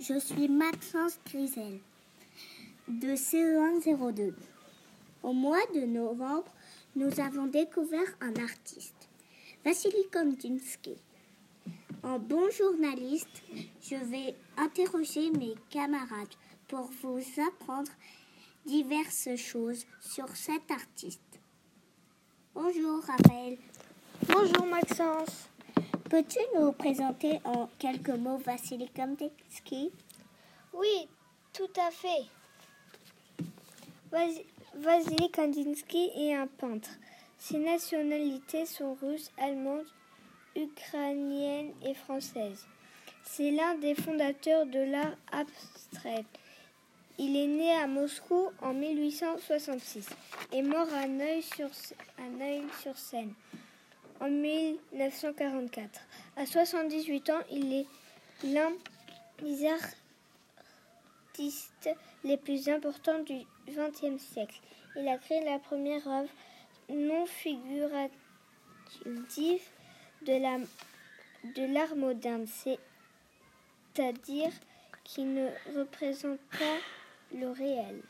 je suis Maxence Grisel de CE102. Au mois de novembre, nous avons découvert un artiste, Vassili Kandinsky. En bon journaliste, je vais interroger mes camarades pour vous apprendre diverses choses sur cet artiste. Bonjour Raphaël. Bonjour Maxence. Peux-tu nous présenter en quelques mots Vassili Kandinsky Oui, tout à fait. Vassili Kandinsky est un peintre. Ses nationalités sont russes, allemandes, ukrainienne et française. C'est l'un des fondateurs de l'art abstrait. Il est né à Moscou en 1866 et mort à Neuilly-sur-Seine en 1944. À 78 ans, il est l'un des artistes les plus importants du XXe siècle. Il a créé la première œuvre non figurative de l'art moderne, c'est-à-dire qui ne représente pas le réel.